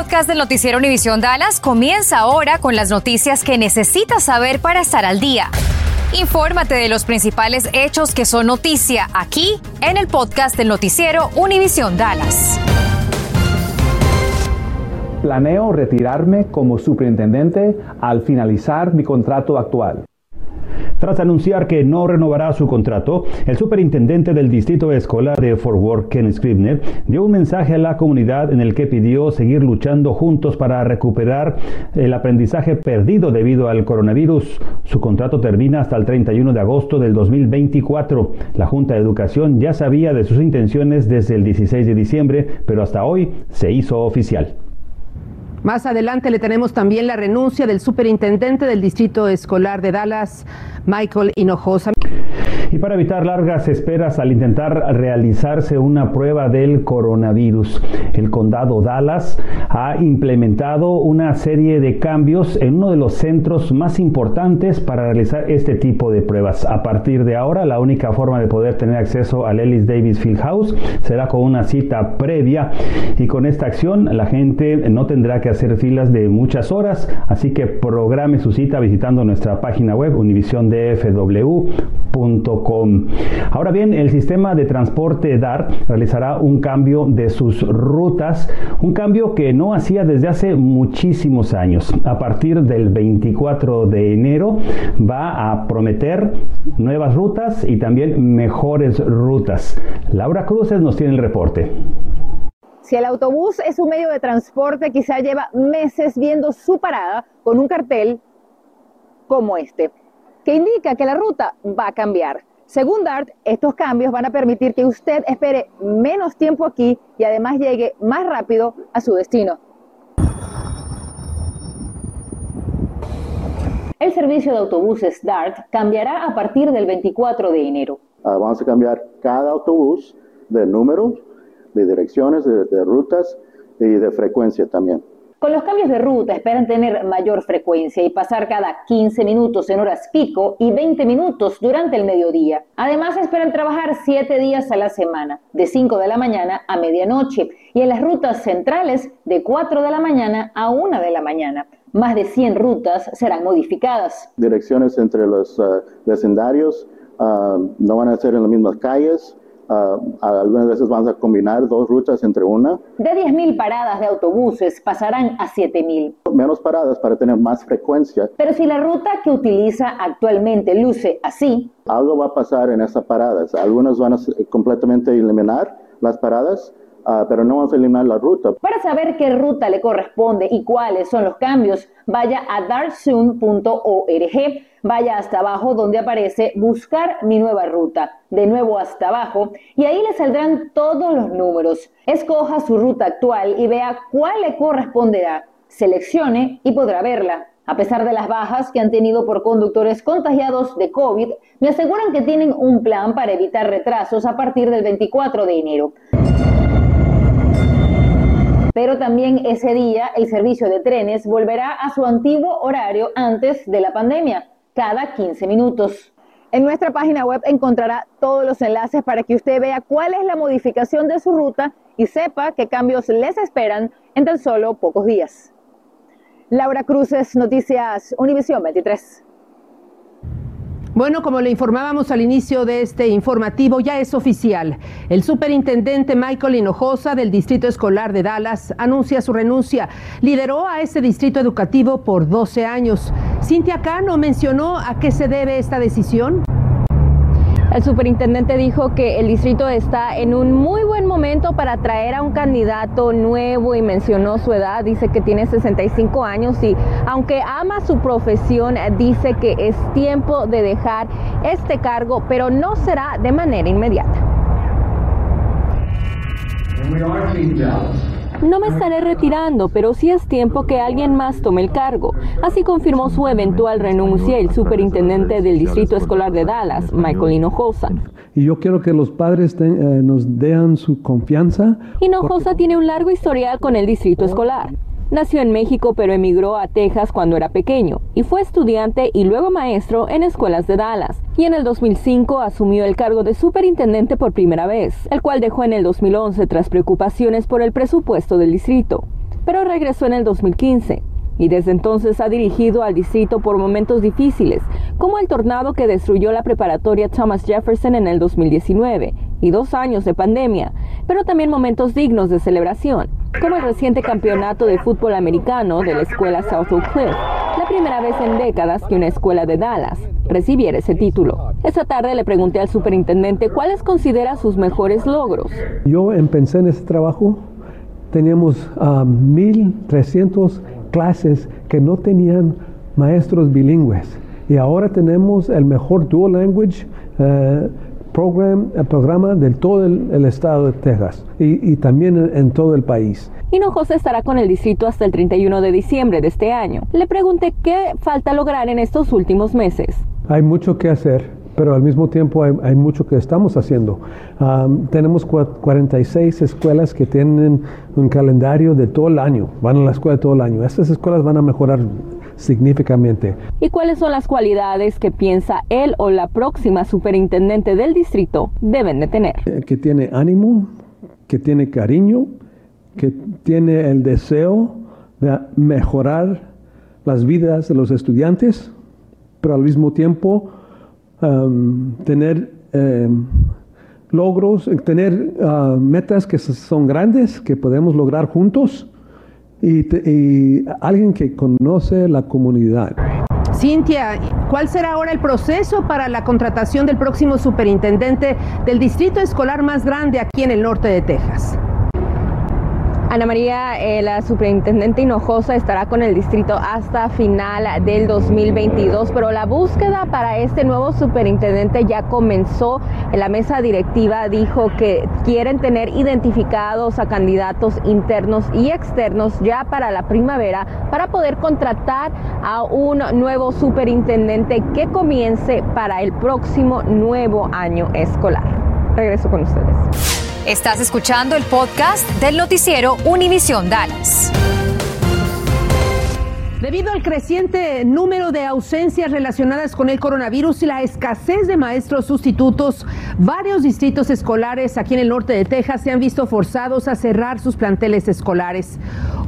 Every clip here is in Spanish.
podcast del noticiero Univisión Dallas comienza ahora con las noticias que necesitas saber para estar al día. Infórmate de los principales hechos que son noticia aquí en el podcast del noticiero Univisión Dallas. Planeo retirarme como superintendente al finalizar mi contrato actual. Tras anunciar que no renovará su contrato, el superintendente del Distrito Escolar de Fort Worth, Ken Scribner, dio un mensaje a la comunidad en el que pidió seguir luchando juntos para recuperar el aprendizaje perdido debido al coronavirus. Su contrato termina hasta el 31 de agosto del 2024. La Junta de Educación ya sabía de sus intenciones desde el 16 de diciembre, pero hasta hoy se hizo oficial. Más adelante le tenemos también la renuncia del superintendente del Distrito Escolar de Dallas, Michael Hinojosa. Y para evitar largas esperas al intentar realizarse una prueba del coronavirus, el condado Dallas ha implementado una serie de cambios en uno de los centros más importantes para realizar este tipo de pruebas. A partir de ahora, la única forma de poder tener acceso al Ellis Davis Fieldhouse será con una cita previa y con esta acción la gente no tendrá que hacer filas de muchas horas, así que programe su cita visitando nuestra página web univisiondfw.com Ahora bien, el sistema de transporte DART realizará un cambio de sus rutas, un cambio que no hacía desde hace muchísimos años. A partir del 24 de enero va a prometer nuevas rutas y también mejores rutas. Laura Cruces nos tiene el reporte. Si el autobús es un medio de transporte, quizá lleva meses viendo su parada con un cartel como este, que indica que la ruta va a cambiar. Según DART, estos cambios van a permitir que usted espere menos tiempo aquí y además llegue más rápido a su destino. El servicio de autobuses DART cambiará a partir del 24 de enero. Ah, vamos a cambiar cada autobús de número, de direcciones, de rutas y de frecuencia también. Con los cambios de ruta esperan tener mayor frecuencia y pasar cada 15 minutos en horas pico y 20 minutos durante el mediodía. Además esperan trabajar 7 días a la semana, de 5 de la mañana a medianoche y en las rutas centrales de 4 de la mañana a 1 de la mañana. Más de 100 rutas serán modificadas. Direcciones entre los uh, vecindarios uh, no van a ser en las mismas calles, Uh, algunas veces vamos a combinar dos rutas entre una. De 10.000 paradas de autobuses pasarán a 7.000. Menos paradas para tener más frecuencia. Pero si la ruta que utiliza actualmente luce así. Algo va a pasar en esas paradas. Algunas van a completamente eliminar las paradas. Uh, pero no vamos a eliminar la ruta. Para saber qué ruta le corresponde y cuáles son los cambios, vaya a dartsoon.org vaya hasta abajo donde aparece buscar mi nueva ruta, de nuevo hasta abajo, y ahí le saldrán todos los números. Escoja su ruta actual y vea cuál le corresponderá. Seleccione y podrá verla. A pesar de las bajas que han tenido por conductores contagiados de COVID, me aseguran que tienen un plan para evitar retrasos a partir del 24 de enero. Pero también ese día el servicio de trenes volverá a su antiguo horario antes de la pandemia cada 15 minutos. En nuestra página web encontrará todos los enlaces para que usted vea cuál es la modificación de su ruta y sepa qué cambios les esperan en tan solo pocos días. Laura Cruces, Noticias Univisión 23. Bueno, como le informábamos al inicio de este informativo, ya es oficial. El superintendente Michael Hinojosa del Distrito Escolar de Dallas anuncia su renuncia. Lideró a este distrito educativo por 12 años. Cintia Cano mencionó a qué se debe esta decisión. El superintendente dijo que el distrito está en un muy buen momento para traer a un candidato nuevo y mencionó su edad, dice que tiene 65 años y aunque ama su profesión, dice que es tiempo de dejar este cargo, pero no será de manera inmediata. No me estaré retirando, pero sí es tiempo que alguien más tome el cargo. Así confirmó su eventual renuncia el superintendente del Distrito Escolar de Dallas, Michael Hinojosa. Y yo quiero que los padres eh, nos den su confianza. Hinojosa tiene un largo historial con el Distrito Escolar. Nació en México pero emigró a Texas cuando era pequeño y fue estudiante y luego maestro en escuelas de Dallas. Y en el 2005 asumió el cargo de superintendente por primera vez, el cual dejó en el 2011 tras preocupaciones por el presupuesto del distrito pero regresó en el 2015 y desde entonces ha dirigido al distrito por momentos difíciles, como el tornado que destruyó la preparatoria Thomas Jefferson en el 2019 y dos años de pandemia, pero también momentos dignos de celebración, como el reciente campeonato de fútbol americano de la escuela South Oak Cliff, la primera vez en décadas que una escuela de Dallas recibiera ese título. Esa tarde le pregunté al superintendente cuáles considera sus mejores logros. Yo empecé en ese trabajo, teníamos 1.300 ah, clases que no tenían maestros bilingües. Y ahora tenemos el mejor dual language eh, program, el programa de todo el, estado de Texas y, también en, todo el país. Hinojosa estará con el distrito hasta el 31 de diciembre de este año. Le pregunté qué falta lograr en estos últimos meses. Hay mucho que hacer pero al mismo tiempo hay, mucho que estamos haciendo. tenemos 46 escuelas que tienen un calendario de todo el año, van a la escuela todo el año. Estas escuelas van a mejorar significativamente. ¿Y cuáles son las cualidades que piensa él o la próxima superintendente del distrito deben de tener? Eh, que tiene ánimo, que tiene cariño, que tiene el deseo de mejorar las vidas de los estudiantes, pero al mismo tiempo Um, tener um, logros, tener uh, metas que son grandes, que podemos lograr juntos y, alguien que conoce la comunidad. Cintia, ¿cuál será ahora el proceso para la contratación del próximo superintendente del distrito escolar más grande aquí en el norte de Texas? Ana María, eh, la superintendente Hinojosa estará con el distrito hasta final del 2022, pero la búsqueda para este nuevo superintendente ya comenzó. La mesa directiva dijo que quieren tener identificados a candidatos internos y externos ya para la primavera para poder contratar a un nuevo superintendente que comience para el próximo nuevo año escolar. Regreso con ustedes. Estás escuchando el podcast del noticiero Univisión Dallas. Debido al creciente número de ausencias relacionadas con el coronavirus y la escasez de maestros sustitutos, varios distritos escolares aquí en el norte de Texas se han visto forzados a cerrar sus planteles escolares.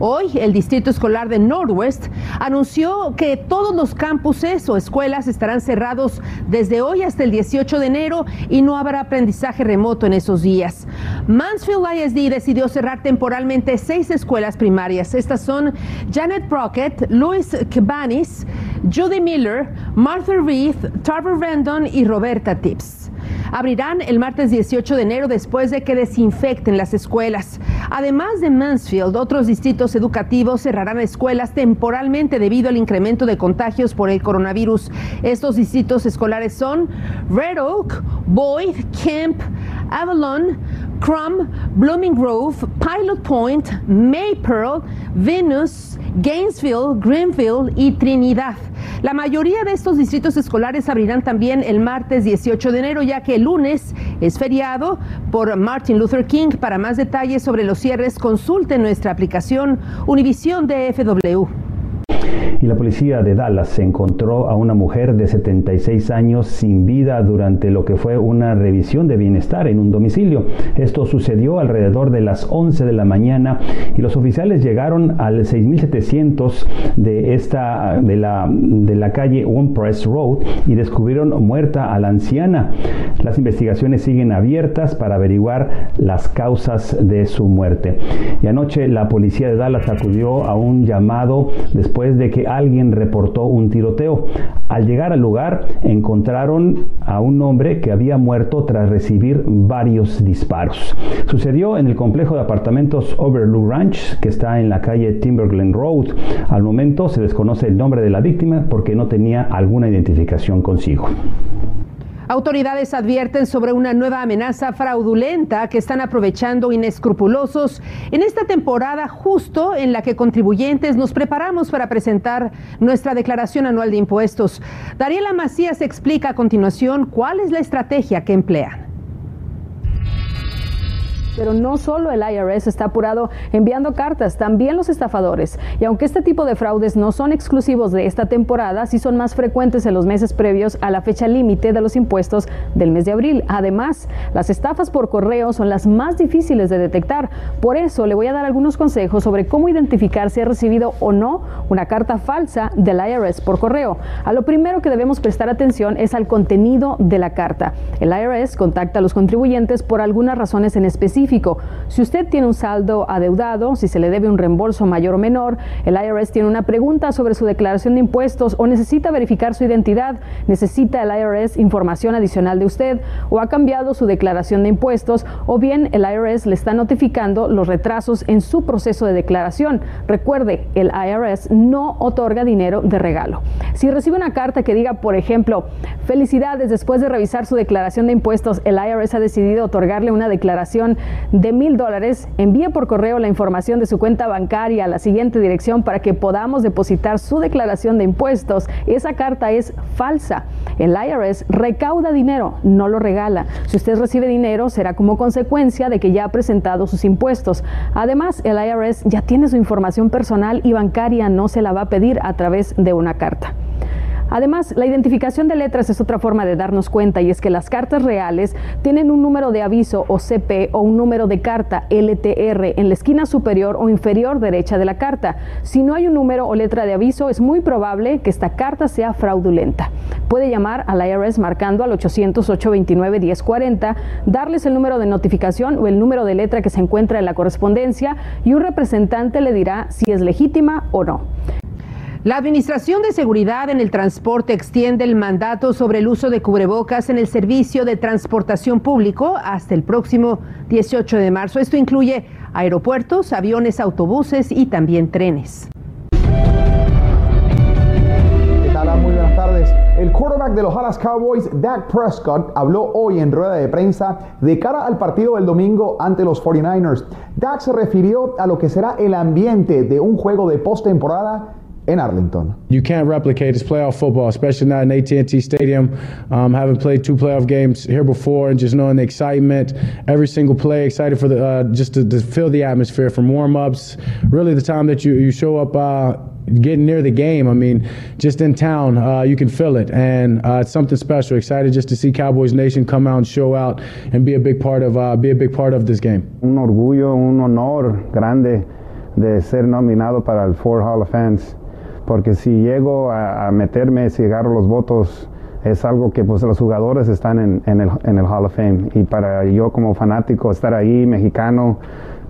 Hoy, el distrito escolar de Northwest anunció que todos los campuses o escuelas estarán cerrados desde hoy hasta el 18 de enero y no habrá aprendizaje remoto en esos días. Mansfield ISD decidió cerrar temporalmente seis escuelas primarias. Estas son Janet Brockett, Louis Cabanis, Judy Miller, Martha Reith, Tarver Vendon y Roberta Tips. Abrirán el martes 18 de enero después de que desinfecten las escuelas. Además de Mansfield, otros distritos educativos cerrarán escuelas temporalmente debido al incremento de contagios por el coronavirus. Estos distritos escolares son Red Oak, Boyd, Kemp, Avalon, Crum, Blooming Grove, Pilot Point, Maypearl, Venus, Gainesville, Greenfield y Trinidad. La mayoría de estos distritos escolares abrirán también el martes 18 de enero, ya que el lunes es feriado por Martin Luther King. Para más detalles sobre los cierres, consulte nuestra aplicación Univisión DFW y la policía de Dallas encontró a una mujer de 76 años sin vida durante lo que fue una revisión de bienestar en un domicilio. Esto sucedió alrededor de las 11 de la mañana y los oficiales llegaron al 6700 de esta de la de la calle One Press Road y descubrieron muerta a la anciana. Las investigaciones siguen abiertas para averiguar las causas de su muerte. Y anoche la policía de Dallas acudió a un llamado después de que alguien reportó un tiroteo. Al llegar al lugar encontraron a un hombre que había muerto tras recibir varios disparos. Sucedió en el complejo de apartamentos Overlook Ranch que está en la calle Timberglen Road. Al momento se desconoce el nombre de la víctima porque no tenía alguna identificación consigo. Autoridades advierten sobre una nueva amenaza fraudulenta que están aprovechando inescrupulosos en esta temporada justo en la que contribuyentes nos preparamos para presentar nuestra declaración anual de impuestos. Dariela Macías explica a continuación cuál es la estrategia que emplean. Pero no solo el IRS está apurado enviando cartas, también los estafadores. Y aunque este tipo de fraudes no son exclusivos de esta temporada, sí son más frecuentes en los meses previos a la fecha límite de los impuestos del mes de abril. Además, las estafas por correo son las más difíciles de detectar. Por eso le voy a dar algunos consejos sobre cómo identificar si ha recibido o no una carta falsa del IRS por correo. A lo primero que debemos prestar atención es al contenido de la carta. El IRS contacta a los contribuyentes por algunas razones en específico. Si usted tiene un saldo adeudado, si se le debe un reembolso mayor o menor, el IRS tiene una pregunta sobre su declaración de impuestos o necesita verificar su identidad, necesita el IRS información adicional de usted o ha cambiado su declaración de impuestos o bien el IRS le está notificando los retrasos en su proceso de declaración. Recuerde, el IRS no otorga dinero de regalo. Si recibe una carta que diga, por ejemplo, felicidades, después de revisar su declaración de impuestos, el IRS ha decidido otorgarle una declaración de mil dólares, envíe por correo la información de su cuenta bancaria a la siguiente dirección para que podamos depositar su declaración de impuestos. Esa carta es falsa. El IRS recauda dinero, no lo regala. Si usted recibe dinero, será como consecuencia de que ya ha presentado sus impuestos. Además, el IRS ya tiene su información personal y bancaria, no se la va a pedir a través de una carta. Además, la identificación de letras es otra forma de darnos cuenta y es que las cartas reales tienen un número de aviso o CP o un número de carta LTR en la esquina superior o inferior derecha de la carta. Si no hay un número o letra de aviso, es muy probable que esta carta sea fraudulenta. Puede llamar al IRS marcando al 800-829-1040, darles el número de notificación o el número de letra que se encuentra en la correspondencia y un representante le dirá si es legítima o no. La Administración de Seguridad en el Transporte extiende el mandato sobre el uso de cubrebocas en el servicio de transportación público hasta el próximo 18 de marzo. Esto incluye aeropuertos, aviones, autobuses y también trenes. Muy buenas tardes. El quarterback de los Dallas Cowboys, Dak Prescott, habló hoy en rueda de prensa de cara al partido del domingo ante los 49ers. Dak se refirió a lo que será el ambiente de un juego de postemporada in Arlington. You can't replicate this playoff football, especially not in AT&T Stadium. Um, having played two playoff games here before, and just knowing the excitement, every single play, excited for the uh, just to, to, feel the atmosphere from warm-ups. Really, the time that you you show up. Uh, getting near the game. I mean, just in town, uh, you can feel it, and uh, it's something special. Excited just to see Cowboys Nation come out and show out and be a big part of uh, be a big part of this game. Un orgullo, un honor grande de ser nominado para el Four Hall of Fames. Porque si llego a, meterme, si agarro los votos, es algo que pues los jugadores están en, el, Hall of Fame. Y para yo como fanático estar ahí, mexicano,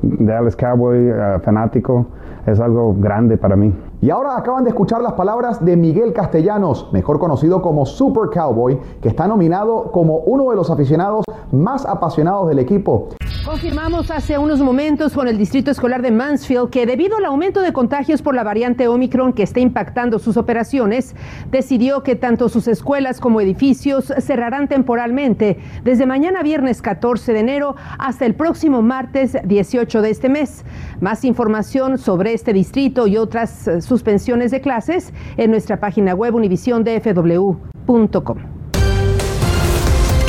Dallas Cowboy, uh, fanático, es algo grande para mí. Y ahora acaban de escuchar las palabras de Miguel Castellanos, mejor conocido como Super Cowboy, que está nominado como uno de los aficionados más apasionados del equipo. Confirmamos hace unos momentos con el Distrito Escolar de Mansfield que debido al aumento de contagios por la variante Omicron que está impactando sus operaciones, decidió que tanto sus escuelas como edificios cerrarán temporalmente desde mañana viernes 14 de enero hasta el próximo martes 18 de este mes. Más información sobre este distrito y otras suspensiones de clases en nuestra página web univisiondfw.com.